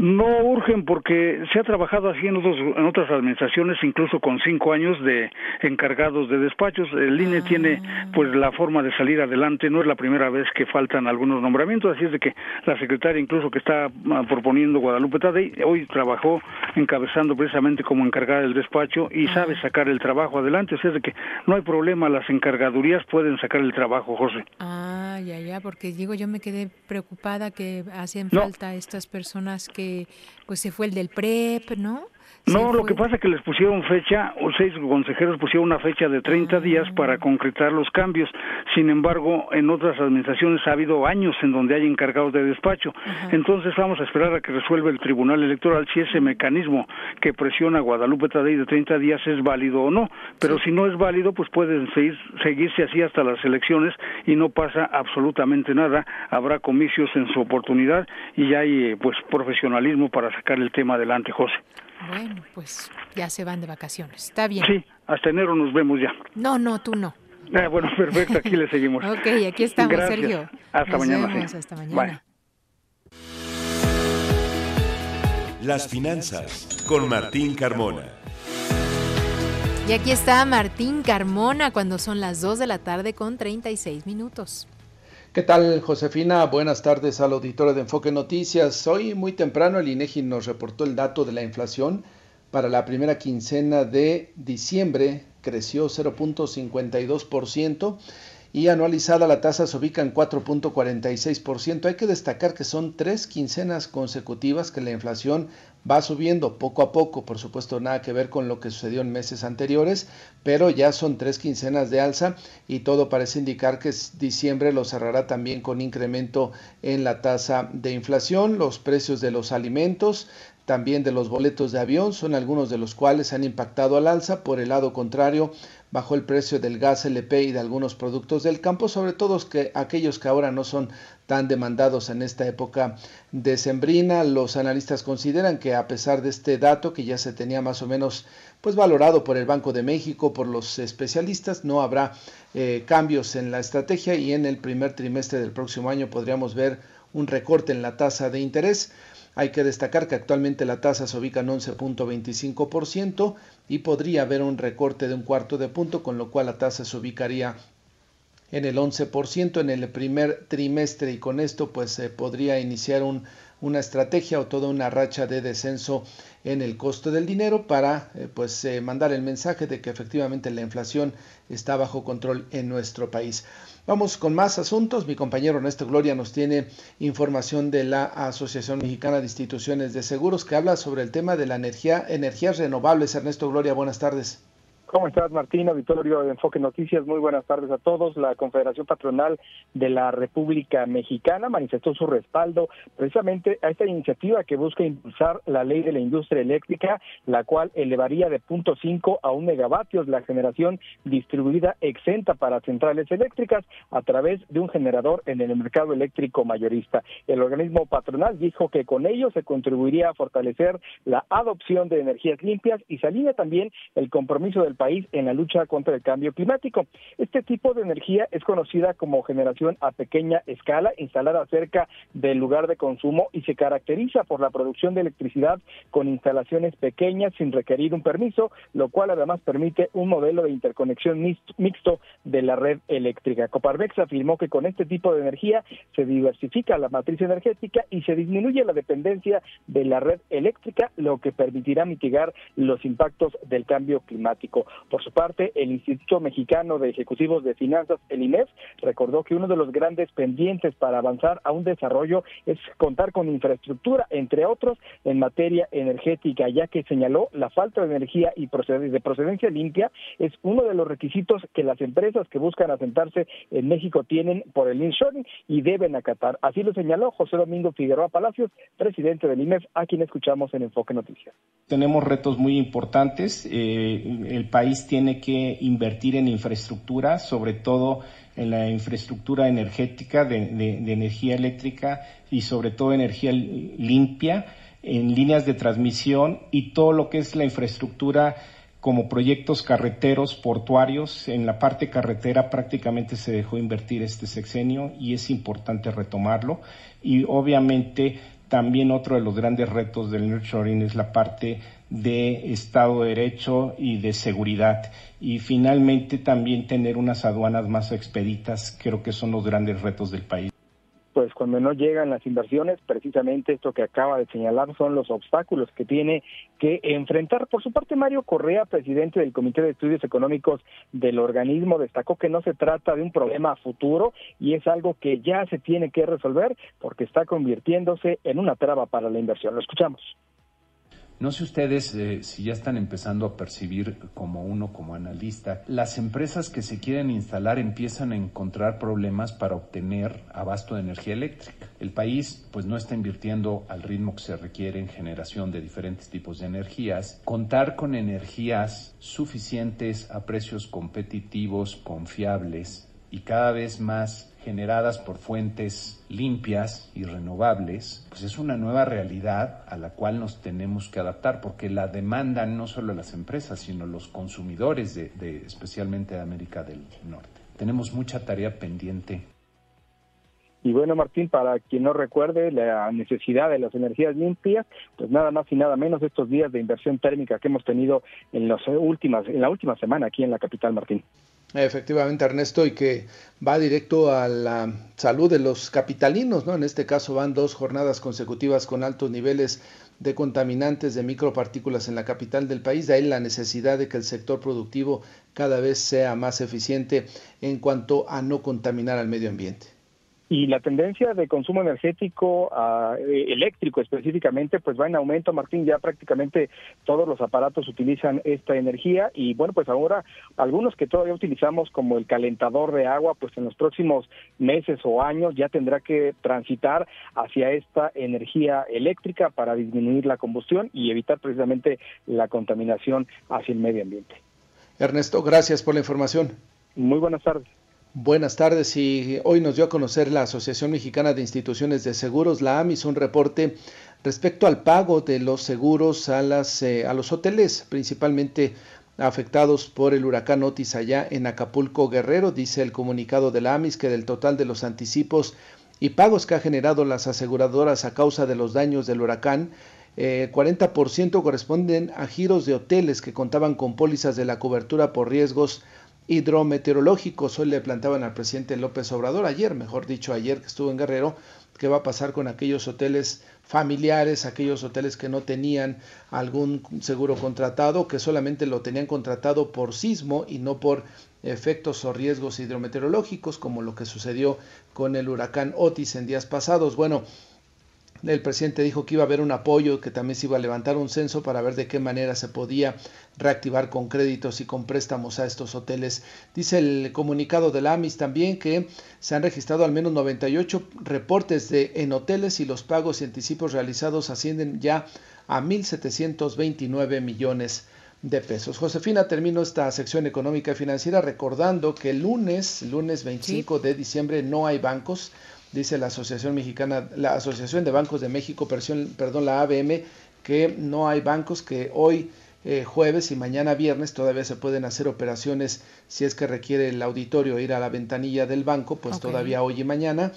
S7: No urgen porque se ha trabajado así en, en otras administraciones, incluso con cinco años de encargados de despachos. El INE ah. tiene pues la forma de salir adelante. No es la primera vez que faltan algunos nombramientos, así es de que la secretaria incluso que está ah, proponiendo Guadalupe Tadei hoy trabajó encabezando precisamente como encargada del despacho y ah. sabe sacar el trabajo adelante. Así es de que no hay problema, las encargadurías pueden sacar el trabajo, José.
S2: Ah, ya, ya, porque digo, yo me quedé preocupada que hacen falta estas personas que pues se fue el del PREP, ¿no?
S7: No, lo que pasa es que les pusieron fecha, o seis consejeros pusieron una fecha de 30 ah. días para concretar los cambios. Sin embargo, en otras administraciones ha habido años en donde hay encargados de despacho. Entonces vamos a esperar a que resuelva el Tribunal Electoral si ese mecanismo que presiona a Guadalupe Tadei de 30 días es válido o no. Pero si no es válido, pues pueden seguir, seguirse así hasta las elecciones y no pasa absolutamente nada. Habrá comicios en su oportunidad y hay pues profesionalismo para sacar el tema adelante, José.
S2: Bueno, pues ya se van de vacaciones. Está bien.
S7: Sí, hasta enero nos vemos ya.
S2: No, no, tú no.
S7: Ah, bueno, perfecto, aquí le seguimos.
S2: ok, aquí estamos, Sergio.
S7: Hasta mañana.
S2: Hasta mañana.
S1: Las finanzas con Martín Carmona.
S2: Y aquí está Martín Carmona cuando son las 2 de la tarde con 36 minutos.
S11: ¿Qué tal, Josefina? Buenas tardes al auditorio de Enfoque Noticias. Hoy muy temprano el INEGI nos reportó el dato de la inflación para la primera quincena de diciembre, creció 0.52% y anualizada la tasa se ubica en 4.46%. Hay que destacar que son tres quincenas consecutivas que la inflación va subiendo poco a poco, por supuesto nada que ver con lo que sucedió en meses anteriores, pero ya son tres quincenas de alza y todo parece indicar que diciembre lo cerrará también con incremento en la tasa de inflación, los precios de los alimentos, también de los boletos de avión, son algunos de los cuales han impactado al alza. Por el lado contrario, bajó el precio del gas LP y de algunos productos del campo, sobre todo que aquellos que ahora no son tan demandados en esta época decembrina. Los analistas consideran que a pesar de este dato que ya se tenía más o menos pues valorado por el Banco de México, por los especialistas, no habrá eh, cambios en la estrategia y en el primer trimestre del próximo año podríamos ver un recorte en la tasa de interés. Hay que destacar que actualmente la tasa se ubica en 11.25% y podría haber un recorte de un cuarto de punto, con lo cual la tasa se ubicaría en el 11% en el primer trimestre y con esto pues se podría iniciar un, una estrategia o toda una racha de descenso en el costo del dinero para eh, pues eh, mandar el mensaje de que efectivamente la inflación está bajo control en nuestro país. Vamos con más asuntos. Mi compañero Ernesto Gloria nos tiene información de la Asociación Mexicana de Instituciones de Seguros que habla sobre el tema de la energía, energías renovables. Ernesto Gloria, buenas tardes.
S12: ¿Cómo estás, Martín? Auditorio de Enfoque Noticias, muy buenas tardes a todos. La Confederación Patronal de la República Mexicana manifestó su respaldo precisamente a esta iniciativa que busca impulsar la ley de la industria eléctrica, la cual elevaría de 0.5 a 1 megavatios la generación distribuida exenta para centrales eléctricas a través de un generador en el mercado eléctrico mayorista. El organismo patronal dijo que con ello se contribuiría a fortalecer la adopción de energías limpias y salía también el compromiso del país en la lucha contra el cambio climático. Este tipo de energía es conocida como generación a pequeña escala, instalada cerca del lugar de consumo y se caracteriza por la producción de electricidad con instalaciones pequeñas sin requerir un permiso, lo cual además permite un modelo de interconexión mixto de la red eléctrica. Coparmex afirmó que con este tipo de energía se diversifica la matriz energética y se disminuye la dependencia de la red eléctrica, lo que permitirá mitigar los impactos del cambio climático. Por su parte, el Instituto Mexicano de Ejecutivos de Finanzas, el INEF, recordó que uno de los grandes pendientes para avanzar a un desarrollo es contar con infraestructura, entre otros, en materia energética, ya que señaló la falta de energía y de procedencia limpia es uno de los requisitos que las empresas que buscan asentarse en México tienen por el inshoring y deben acatar. Así lo señaló José Domingo Figueroa Palacios, presidente del INEF, a quien escuchamos en Enfoque Noticias.
S13: Tenemos retos muy importantes. Eh, el país tiene que invertir en infraestructura, sobre todo en la infraestructura energética de, energía eléctrica y sobre todo energía limpia, en líneas de transmisión y todo lo que es la infraestructura como proyectos carreteros, portuarios. En la parte carretera prácticamente se dejó invertir este sexenio y es importante retomarlo. Y obviamente también otro de los grandes retos del nurturing es la parte de Estado de Derecho y de seguridad. Y finalmente también tener unas aduanas más expeditas, creo que son los grandes retos del país
S12: pues cuando no llegan las inversiones, precisamente esto que acaba de señalar son los obstáculos que tiene que enfrentar. Por su parte, Mario Correa, presidente del Comité de Estudios Económicos del organismo, destacó que no se trata de un problema futuro y es algo que ya se tiene que resolver porque está convirtiéndose en una traba para la inversión. Lo escuchamos.
S14: No sé ustedes eh, si ya están empezando a percibir como uno, como analista, las empresas que se quieren instalar empiezan a encontrar problemas para obtener abasto de energía eléctrica. El país pues no está invirtiendo al ritmo que se requiere en generación de diferentes tipos de energías. Contar con energías suficientes a precios competitivos, confiables y cada vez más generadas por fuentes limpias y renovables, pues es una nueva realidad a la cual nos tenemos que adaptar, porque la demanda no solo las empresas, sino los consumidores, de, especialmente de América del Norte. Tenemos mucha tarea pendiente.
S12: Y bueno, Martín, para quien no recuerde la necesidad de las energías limpias, pues nada más y nada menos estos días de inversión térmica que hemos tenido en, las últimas, en la última semana aquí en la capital, Martín.
S11: Efectivamente, Ernesto, y que va directo a la salud de los capitalinos, ¿no? En este caso van dos jornadas consecutivas con altos niveles de contaminantes de micropartículas en la capital del país, de ahí la necesidad de que el sector productivo cada vez sea más eficiente en cuanto a no contaminar al medio ambiente.
S12: Y la tendencia de consumo energético uh, eléctrico específicamente, pues va en aumento, Martín, ya prácticamente todos los aparatos utilizan esta energía y bueno, pues ahora algunos que todavía utilizamos como el calentador de agua, pues en los próximos meses o años ya tendrá que transitar hacia esta energía eléctrica para disminuir la combustión y evitar precisamente la contaminación hacia el medio ambiente.
S11: Ernesto, gracias por la información.
S12: Muy buenas tardes.
S11: Buenas tardes y hoy nos dio a conocer la Asociación Mexicana de Instituciones de Seguros, la AMIS, un reporte respecto al pago de los seguros a, las, eh, a los hoteles, principalmente afectados por el huracán Otis allá en Acapulco Guerrero. Dice el comunicado de la AMIS que del total de los anticipos y pagos que ha generado las aseguradoras a causa de los daños del huracán, eh, 40% corresponden a giros de hoteles que contaban con pólizas de la cobertura por riesgos hidrometeorológicos. Hoy le plantaban al presidente López Obrador, ayer, mejor dicho, ayer que estuvo en Guerrero, qué va a pasar con aquellos hoteles familiares, aquellos hoteles que no tenían algún seguro contratado, que solamente lo tenían contratado por sismo y no por efectos o riesgos hidrometeorológicos, como lo que sucedió con el huracán Otis en días pasados. Bueno, el presidente dijo que iba a haber un apoyo, que también se iba a levantar un censo para ver de qué manera se podía reactivar con créditos y con préstamos a estos hoteles. Dice el comunicado de la AMIS también que se han registrado al menos 98 reportes de, en hoteles y los pagos y anticipos realizados ascienden ya a 1.729 millones de pesos. Josefina, termino esta sección económica y financiera recordando que el lunes, lunes 25 de diciembre, no hay bancos dice la Asociación Mexicana, la Asociación de Bancos de México, perdón, la ABM, que no hay bancos que hoy eh, jueves y mañana viernes todavía se pueden hacer operaciones si es que requiere el auditorio ir a la ventanilla del banco, pues todavía hoy y mañana.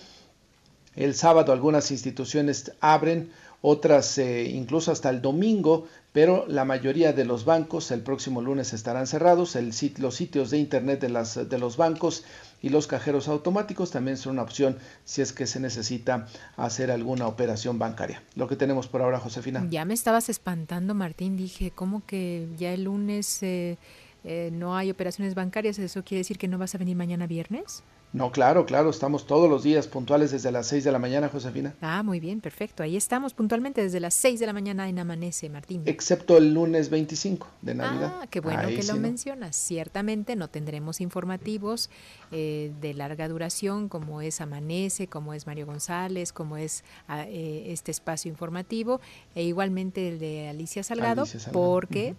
S11: El sábado algunas instituciones abren, otras eh, incluso hasta el domingo, pero la mayoría de los bancos el próximo lunes estarán cerrados. El los sitios de internet de, las, de los bancos y los cajeros automáticos también son una opción si es que se necesita hacer alguna operación bancaria. Lo que tenemos por ahora, Josefina.
S2: Ya me estabas espantando, Martín. Dije, ¿cómo que ya el lunes eh, eh, no hay operaciones bancarias? ¿Eso quiere decir que no vas a venir mañana viernes?
S11: No, claro, claro, estamos todos los días puntuales desde las 6 de la mañana, Josefina.
S2: Ah, muy bien, perfecto. Ahí estamos puntualmente desde las 6 de la mañana en Amanece, Martín.
S11: Excepto el lunes 25 de Navidad.
S2: Ah, qué bueno que lo mencionas. Ciertamente no tendremos informativos eh, de larga duración como es Amanece, como es Mario González, como es ah, eh, este espacio informativo, e igualmente el de Alicia Salgado, porque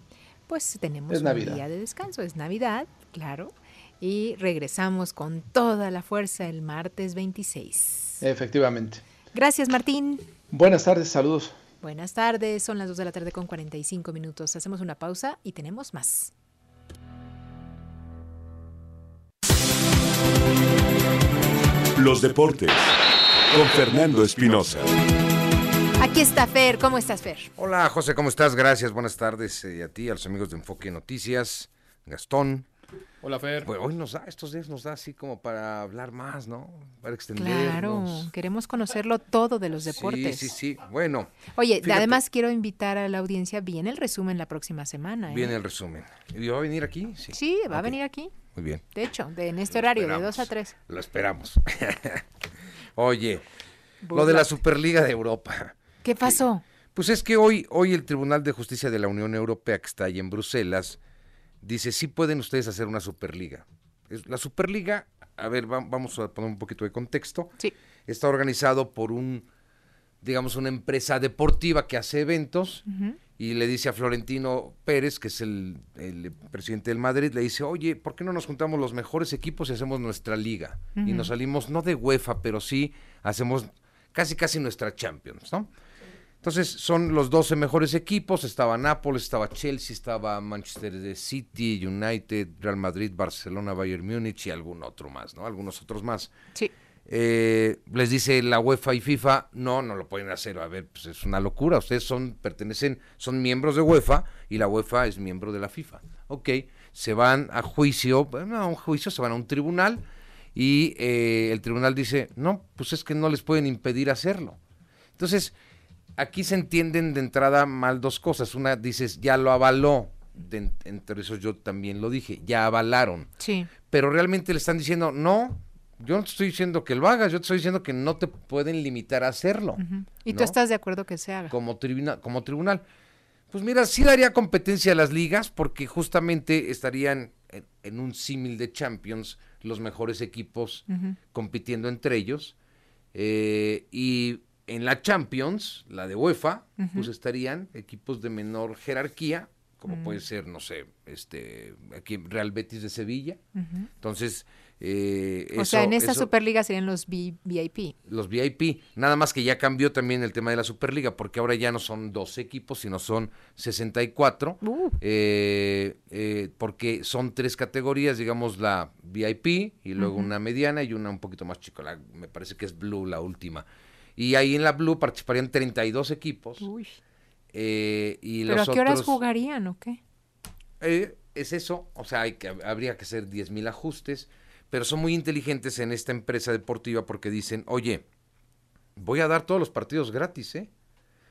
S2: pues tenemos un día de descanso. Es Navidad, claro y regresamos con toda la fuerza el martes 26.
S11: Efectivamente.
S2: Gracias, Martín.
S11: Buenas tardes, saludos.
S2: Buenas tardes, son las 2 de la tarde con 45 minutos. Hacemos una pausa y tenemos más.
S1: Los deportes con Fernando Espinosa.
S2: Aquí está Fer, ¿cómo estás Fer?
S15: Hola José, ¿cómo estás? Gracias, buenas tardes eh, a ti, a los amigos de Enfoque Noticias, Gastón,
S5: Hola, Fer.
S15: hoy nos da, estos días nos da así como para hablar más, ¿no? Para extender.
S2: Claro, queremos conocerlo todo de los deportes.
S15: Sí, sí, sí. Bueno.
S2: Oye, además quiero invitar a la audiencia, viene el resumen la próxima semana. ¿eh?
S15: Viene el resumen. ¿Y va a venir aquí?
S2: Sí, sí va a venir aquí.
S15: Muy bien.
S2: De hecho, de, en este horario, de 2 a 3.
S15: Lo esperamos. Oye, lo de la Superliga de Europa.
S2: ¿Qué pasó?
S15: Pues es que hoy, hoy el Tribunal de Justicia de la Unión Europea, que está ahí en Bruselas, dice, sí pueden ustedes hacer una Superliga. La Superliga, a ver, vamos a poner un poquito de contexto.
S2: Sí.
S15: Está organizado por un, digamos, una empresa deportiva que hace eventos y le dice a Florentino Pérez, que es el, presidente del Madrid, le dice, oye, ¿por qué no nos juntamos los mejores equipos y hacemos nuestra liga? Y nos salimos, no de UEFA, pero sí hacemos casi, casi nuestra Champions, ¿no? Entonces son los 12 mejores equipos, estaba Nápoles, estaba Chelsea, estaba Manchester City, United, Real Madrid, Barcelona, Bayern Múnich y algún otro más, ¿no? Algunos otros más.
S2: Sí.
S15: Eh, les dice la UEFA y FIFA, no, no lo pueden hacer. A ver, pues es una locura. Ustedes son, pertenecen, son miembros de UEFA y la UEFA es miembro de la FIFA. Ok, se van a juicio, bueno, a un juicio, se van a un tribunal y eh, el tribunal dice, no, pues es que no les pueden impedir hacerlo. Entonces, aquí se entienden de entrada mal dos cosas. Una, dices, ya lo avaló. entre eso yo también lo dije, ya avalaron.
S2: Sí.
S15: Pero realmente le están diciendo, no, yo no te estoy diciendo que lo hagas, yo te estoy diciendo que no te pueden limitar a hacerlo.
S2: ¿Y tú estás de acuerdo que se haga?
S15: Como, tribuna, como tribunal. Pues mira, sí daría competencia a las ligas porque justamente estarían en, un símil de Champions los mejores equipos compitiendo entre ellos. Eh, y en la Champions, la de UEFA, pues estarían equipos de menor jerarquía como puede mm. ser, no sé, este, aquí Real Betis de Sevilla. Entonces, eh,
S2: o sea, en esta Superliga serían los VIP.
S15: Los VIP. Nada más que ya cambió también el tema de la Superliga, porque ahora ya no son dos equipos, sino son 64. Uh. Eh, eh, porque son tres categorías, digamos la VIP y luego una mediana y una un poquito más chica. me parece que es Blue la última. Y ahí en la Blue participarían 32 equipos. Uy. y
S2: ¿Pero a qué horas jugarían o qué?
S15: es eso, o sea, hay que, habría que hacer 10 mil ajustes pero son muy inteligentes en esta empresa deportiva porque dicen, oye, voy a dar todos los partidos gratis, ¿eh?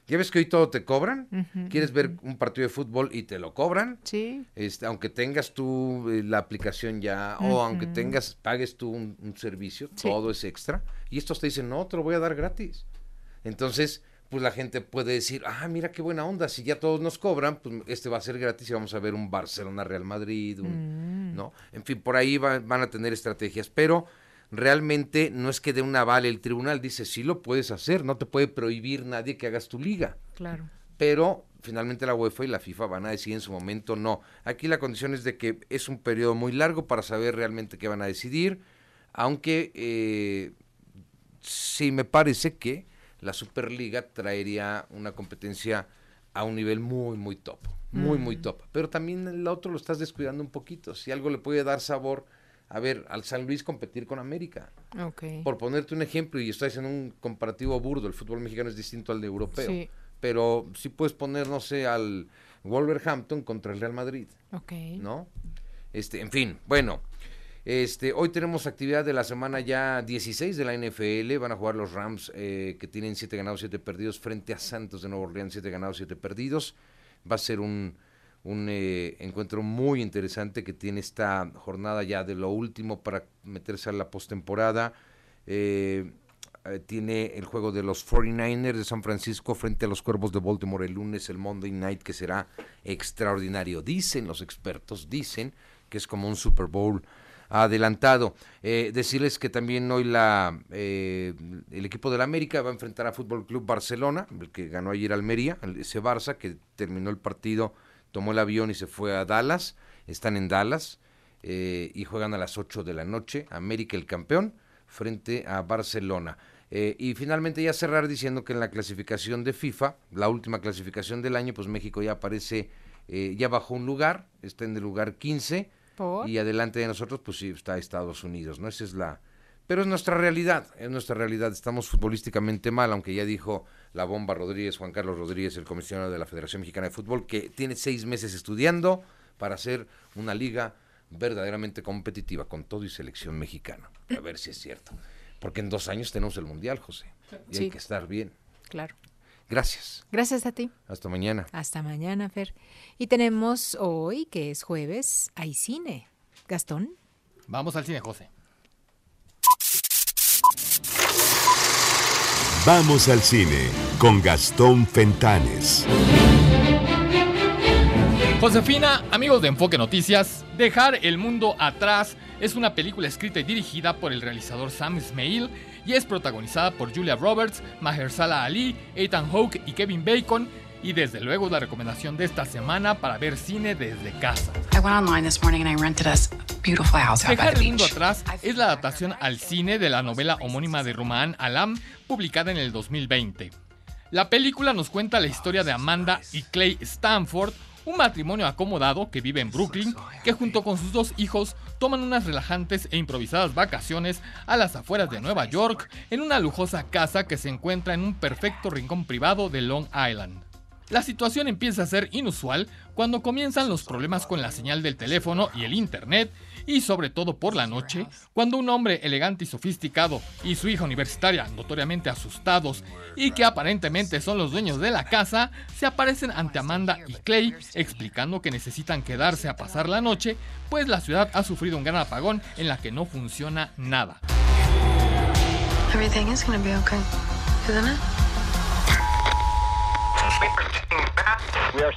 S15: ¿Ya ves que hoy todo te cobran? ¿Quieres ver un partido de fútbol y te lo cobran?
S2: Sí.
S15: Este, aunque tengas tú eh, la aplicación ya, o aunque tengas, pagues tú un, servicio, todo es extra. Y estos te dicen, no, te lo voy a dar gratis. Entonces, pues la gente puede decir, ah, mira qué buena onda, si ya todos nos cobran, pues este va a ser gratis y vamos a ver un Barcelona Real Madrid, mm. ¿no? En fin, por ahí van a tener estrategias, pero realmente no es que de una vale el tribunal dice, sí lo puedes hacer, no te puede prohibir nadie que hagas tu liga.
S2: Claro.
S15: Pero finalmente la UEFA y la FIFA van a decir en su momento no. Aquí la condición es de que es un periodo muy largo para saber realmente qué van a decidir, aunque eh, sí me parece que la Superliga traería una competencia a un nivel muy, muy top, muy, muy mm. top. Pero también el otro lo estás descuidando un poquito. Si algo le puede dar sabor, a ver, al San Luis competir con América. Por ponerte un ejemplo, y estoy haciendo un comparativo burdo, el fútbol mexicano es distinto al de europeo. Sí. Pero sí puedes poner, no sé, al Wolverhampton contra el Real Madrid.
S2: Ok.
S15: ¿No? Este, en fin, bueno. Este, hoy tenemos actividad de la semana ya 16 de la NFL. Van a jugar los Rams eh, que tienen 7 ganados, 7 perdidos frente a Santos de Nuevo Orleans, 7 ganados, 7 perdidos. Va a ser un, un eh, encuentro muy interesante que tiene esta jornada ya de lo último para meterse a la postemporada. Eh, tiene el juego de los 49ers de San Francisco frente a los Cuervos de Baltimore el lunes, el Monday Night, que será extraordinario. Dicen los expertos, dicen que es como un Super Bowl adelantado. Eh, decirles que también hoy la eh, el equipo del América va a enfrentar a Fútbol Club Barcelona, el que ganó ayer Almería, ese Barça que terminó el partido, tomó el avión y se fue a Dallas. Están en Dallas eh, y juegan a las 8 de la noche. América el campeón frente a Barcelona. y finalmente ya cerrar diciendo que en la clasificación de FIFA, la última clasificación del año, pues México ya aparece, ya bajó un lugar, está en el lugar 15 y adelante de nosotros, pues sí, está Estados Unidos, ¿no? Esa es la... Pero es nuestra realidad, es nuestra realidad. Estamos futbolísticamente mal, aunque ya dijo la bomba Rodríguez, Juan Carlos Rodríguez, el comisionado de la Federación Mexicana de Fútbol, que tiene seis meses estudiando para hacer una liga verdaderamente competitiva con todo y selección mexicana. A ver si es cierto. Porque en dos años tenemos el Mundial, José. Y hay que estar bien.
S2: Claro.
S15: Gracias.
S2: Gracias a ti.
S15: Hasta mañana.
S2: Hasta mañana, Fer. Y tenemos hoy, que es jueves, hay cine. Gastón.
S5: Vamos al cine, José.
S1: Vamos al cine con Gastón Fentanes.
S5: Josefina, amigos de Enfoque Noticias, Dejar el mundo atrás es una película escrita y dirigida por el realizador Sam Ismail y es protagonizada por Julia Roberts, Mahershala Ali, Ethan Hawke y Kevin Bacon. Y desde luego la recomendación de esta semana para ver cine desde casa. Dejar el mundo atrás es la adaptación al cine de la novela homónima de Roman Alam, publicada en el 2020. La película nos cuenta la historia de Amanda y Clay Stanford, un matrimonio acomodado que vive en Brooklyn, que junto con sus dos hijos toman unas relajantes e improvisadas vacaciones a las afueras de Nueva York en una lujosa casa que se encuentra en un perfecto rincón privado de Long Island. La situación empieza a ser inusual cuando comienzan los problemas con la señal del teléfono y el internet y sobre todo por la noche, cuando un hombre elegante y sofisticado y su hija universitaria, notoriamente asustados y que aparentemente son los dueños de la casa, se aparecen ante Amanda y Clay explicando que necesitan quedarse a pasar la noche, pues la ciudad ha sufrido un gran apagón en la que no funciona nada.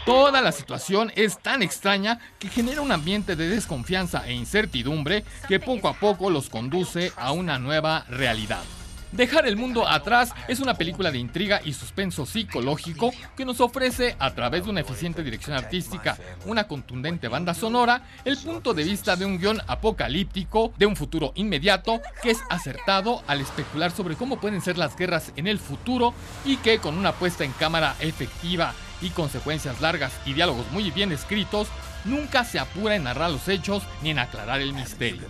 S5: Toda la situación es tan extraña que genera un ambiente de desconfianza e incertidumbre que poco a poco los conduce a una nueva realidad. Dejar el mundo atrás es una película de intriga y suspenso psicológico que nos ofrece, a través de una eficiente dirección artística, una contundente banda sonora, el punto de vista de un guion apocalíptico de un futuro inmediato que es acertado al especular sobre cómo pueden ser las guerras en el futuro y que con una puesta en cámara efectiva y consecuencias largas y diálogos muy bien escritos, nunca se apura en narrar los hechos ni en aclarar el misterio.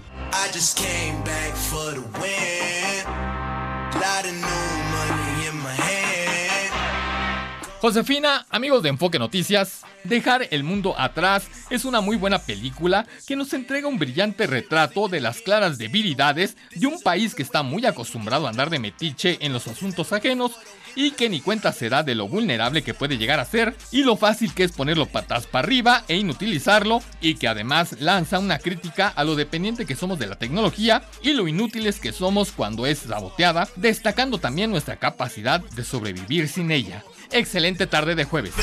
S5: Josefina, amigos de Enfoque Noticias, Dejar el mundo atrás es una muy buena película que nos entrega un brillante retrato de las claras debilidades de un país que está muy acostumbrado a andar de metiche en los asuntos ajenos y que ni cuenta se da de lo vulnerable que puede llegar a ser y lo fácil que es ponerlo patas para arriba e inutilizarlo y que además lanza una crítica a lo dependiente que somos de la tecnología y lo inútiles que somos cuando es saboteada, destacando también nuestra capacidad de sobrevivir sin ella. Excelente tarde de jueves.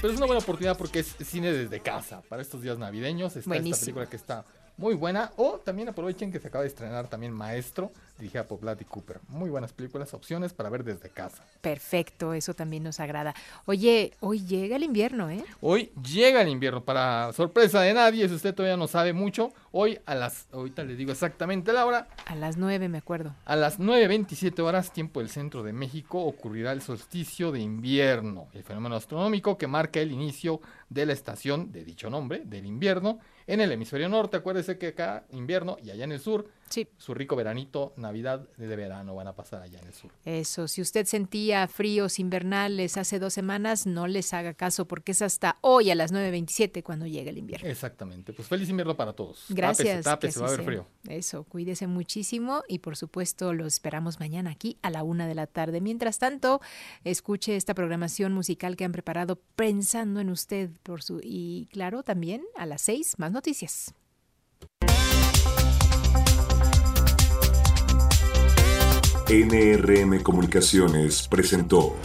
S5: Pero es una buena oportunidad porque es cine desde casa. Para estos días navideños está esta película que está muy buena. O también aprovechen que se acaba de estrenar también Maestro, dirigida por Blatty Cooper. Muy buenas películas, opciones para ver desde casa.
S2: Perfecto, eso también nos agrada. Oye, hoy llega el invierno, ¿eh?
S5: Hoy llega el invierno, para sorpresa de nadie, si usted todavía no sabe mucho, hoy a las, ahorita le digo exactamente la hora.
S2: A las 9 me acuerdo.
S5: A las 9.27 horas, tiempo del centro de México, ocurrirá el solsticio de invierno, el fenómeno astronómico que marca el inicio de la estación de dicho nombre, del invierno, en el hemisferio norte. Acuérdese que acá invierno y allá en el sur
S2: Sí.
S5: Su rico veranito, Navidad de verano van a pasar allá en el sur.
S2: Eso, si usted sentía fríos invernales hace dos semanas, no les haga caso porque es hasta hoy a las 9.27 cuando llega el invierno.
S5: Exactamente, pues feliz invierno para todos.
S2: Gracias.
S5: Tápese, va a haber frío.
S2: Eso, cuídese muchísimo y por supuesto lo esperamos mañana aquí a la una de la tarde. Mientras tanto, escuche esta programación musical que han preparado pensando en usted y claro, también a las seis más noticias.
S1: NRM Comunicaciones presentó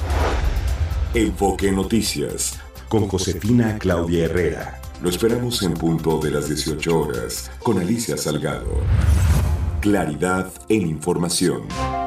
S1: Enfoque Noticias con Josefina Claudia Herrera. Lo esperamos en punto de las 18 horas con Alicia Salgado. Claridad en información.